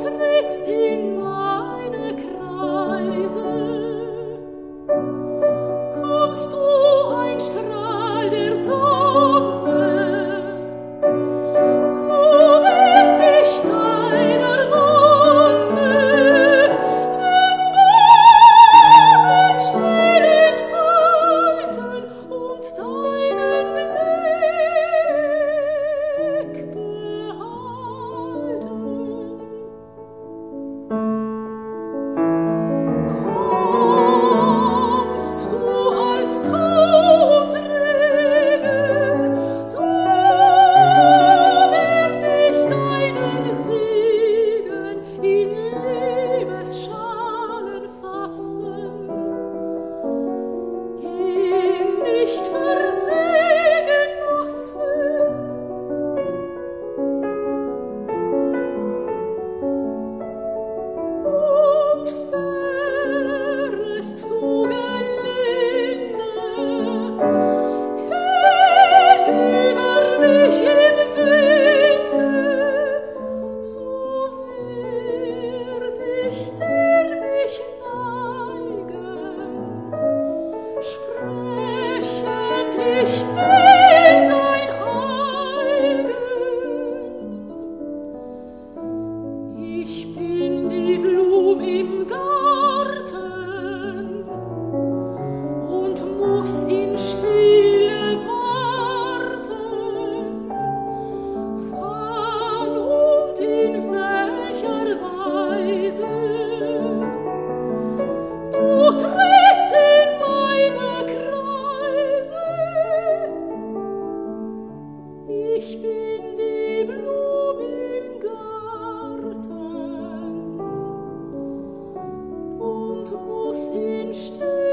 trittst in meine Kreise, Leave a show. Muss in stehen.